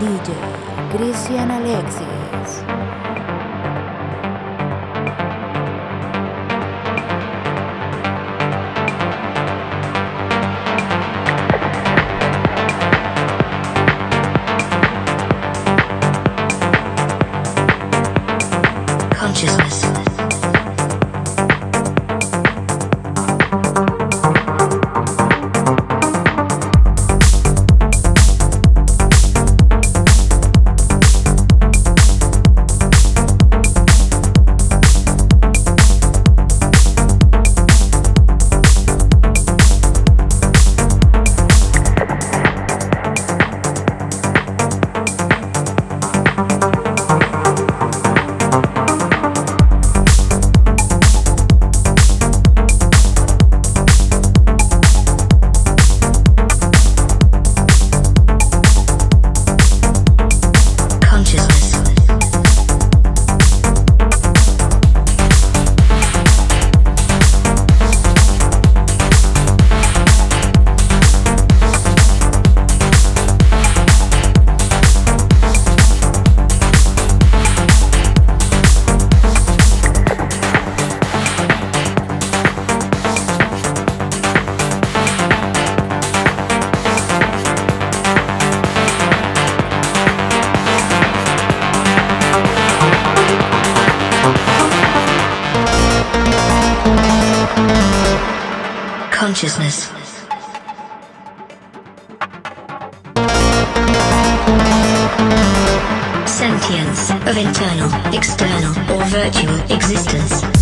DJ Christian Alexis. Or virtual existence.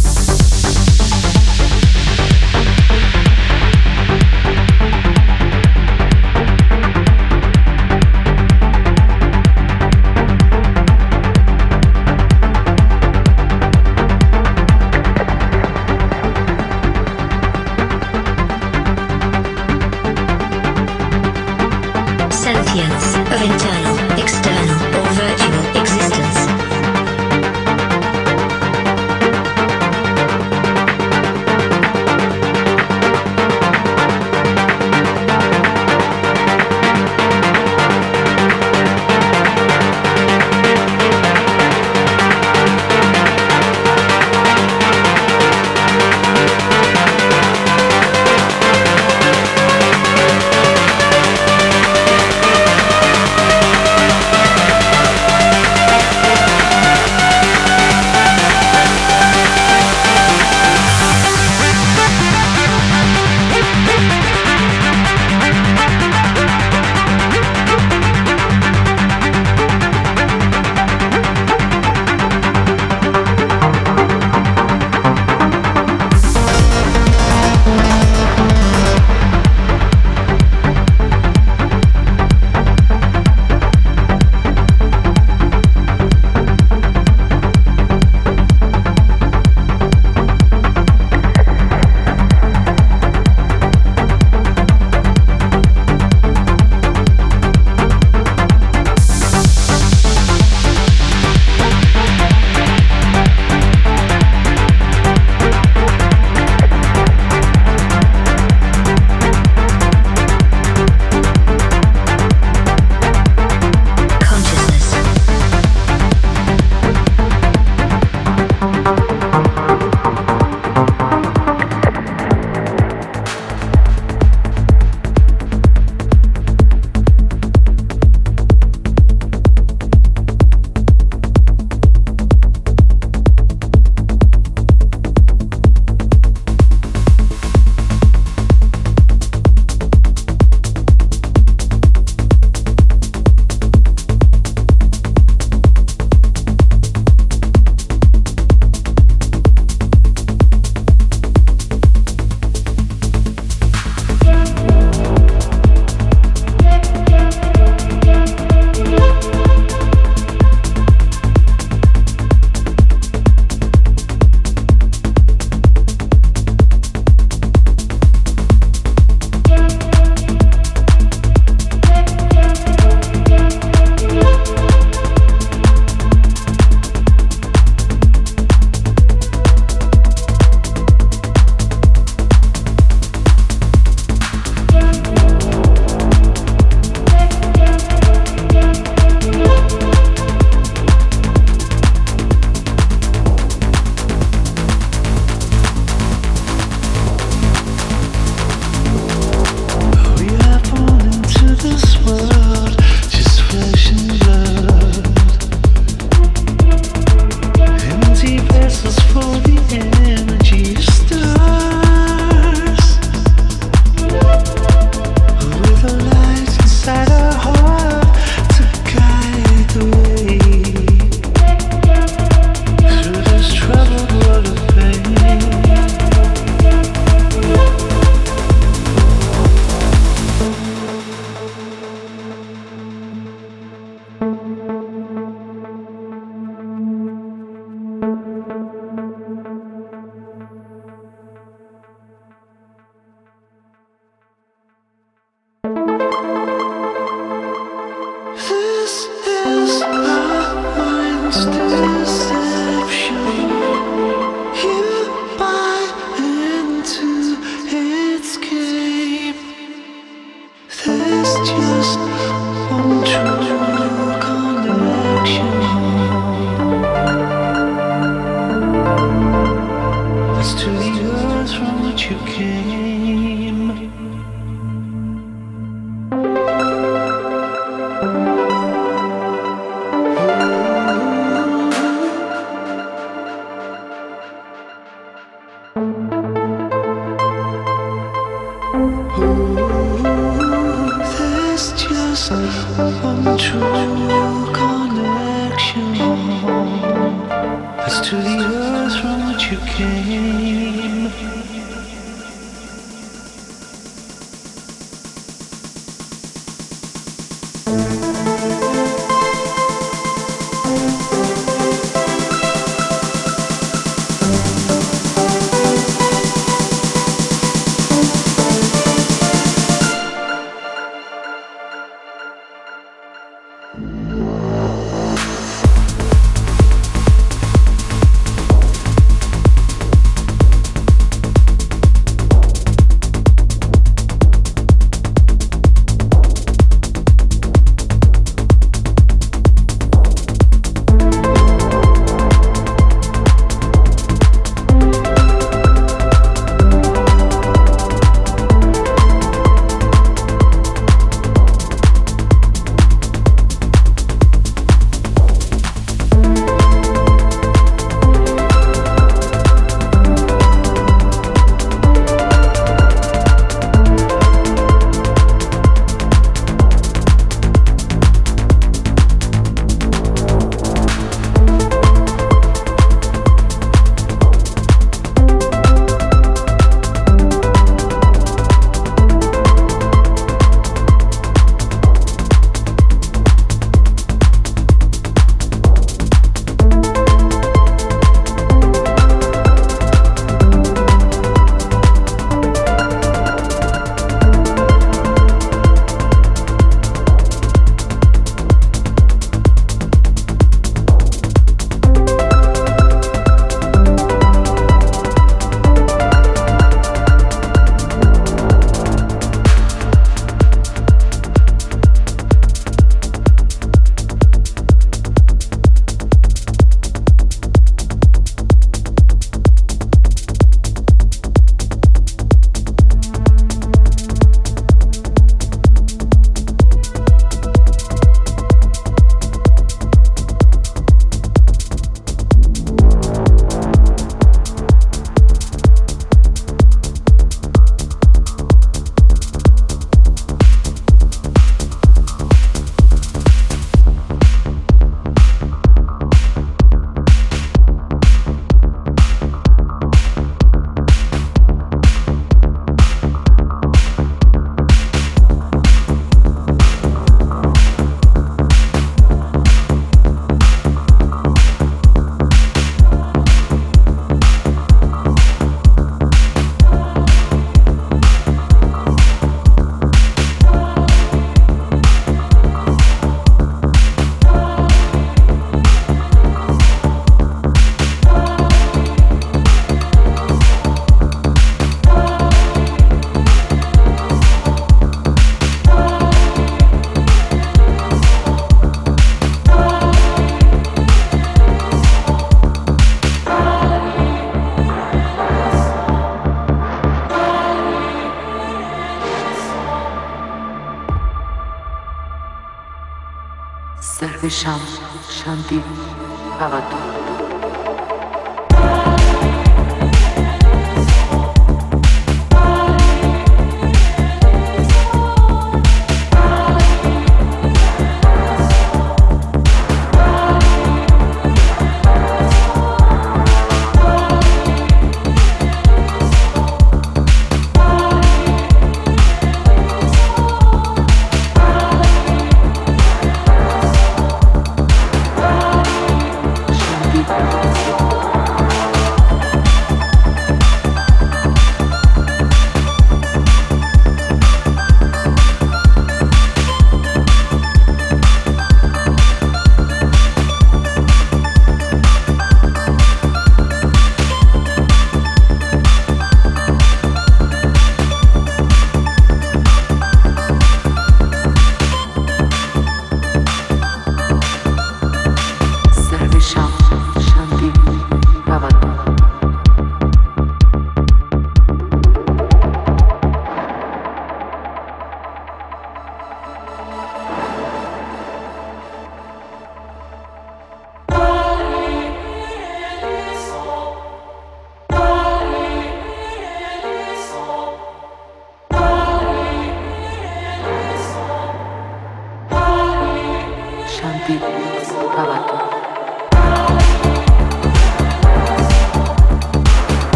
shall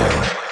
Show.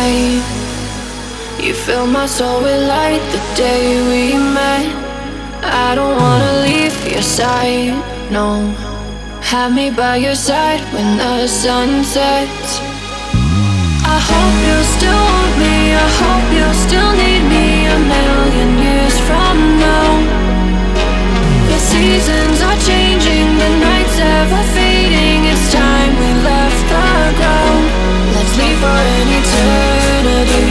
You fill my soul with light the day we met. I don't wanna leave your side, no. Have me by your side when the sun sets. I hope you still want me. I hope you still need me a million years from now. The seasons are changing, the nights ever fading. It's time we left the ground sea for an eternity.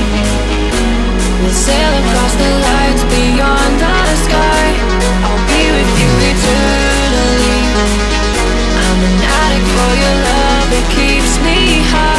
We'll sail across the lights beyond the sky. I'll be with you eternally. I'm an addict for your love, it keeps me high.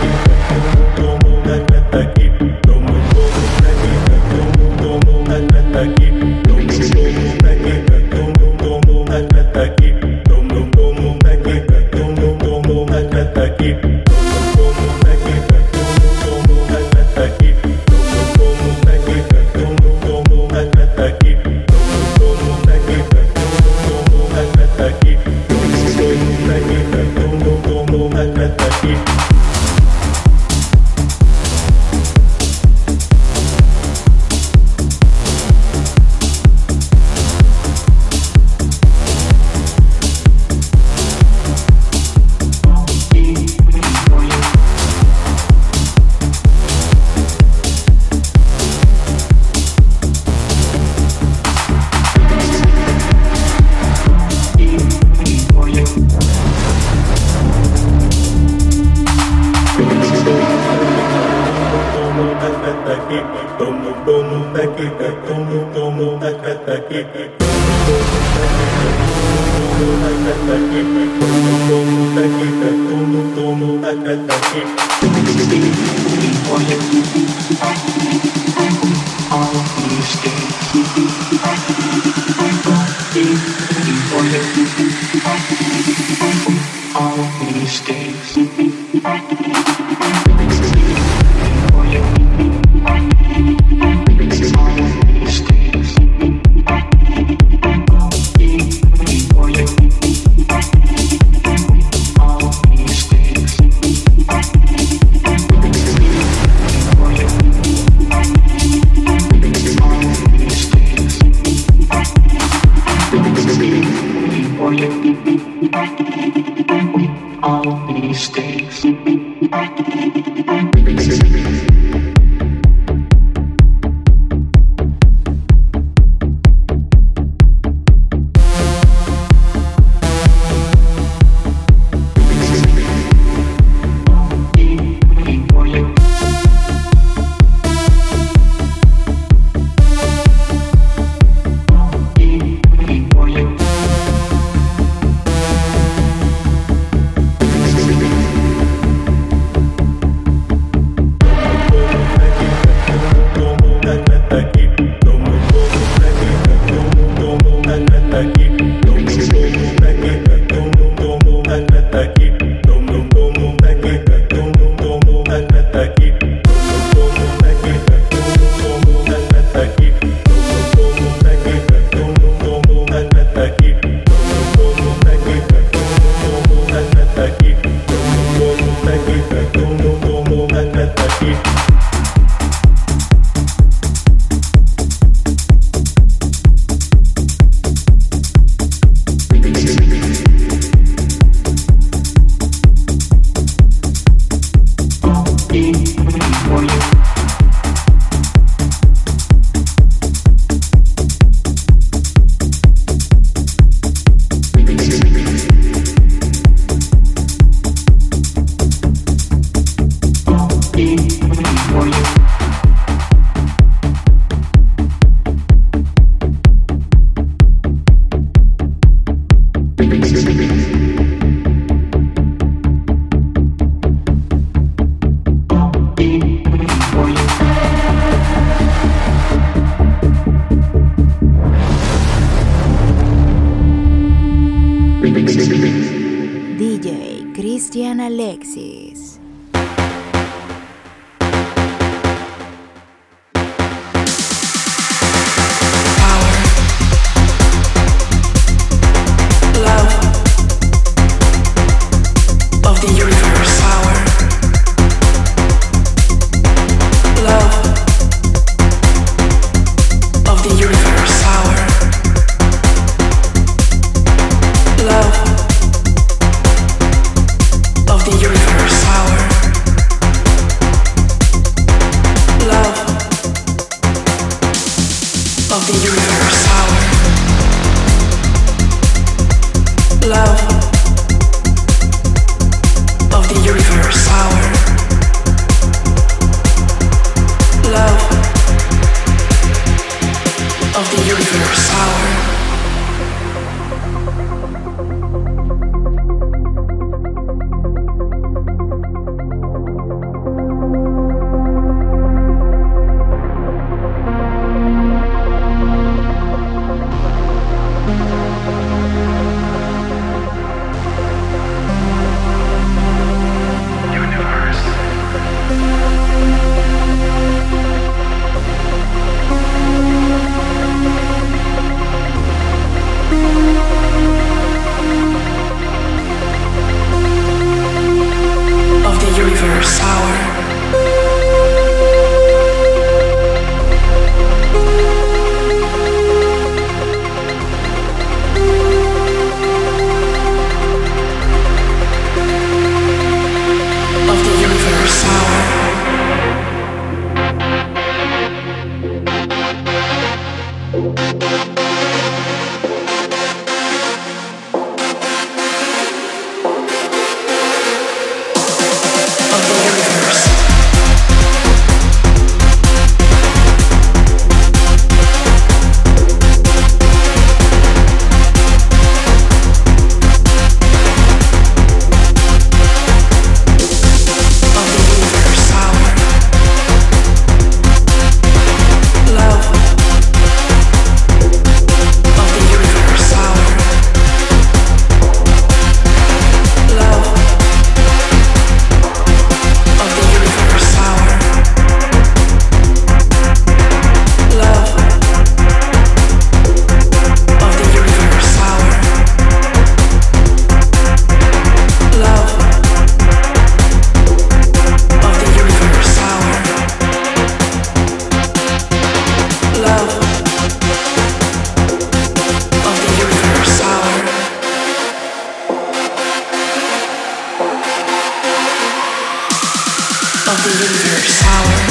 of the universe, power.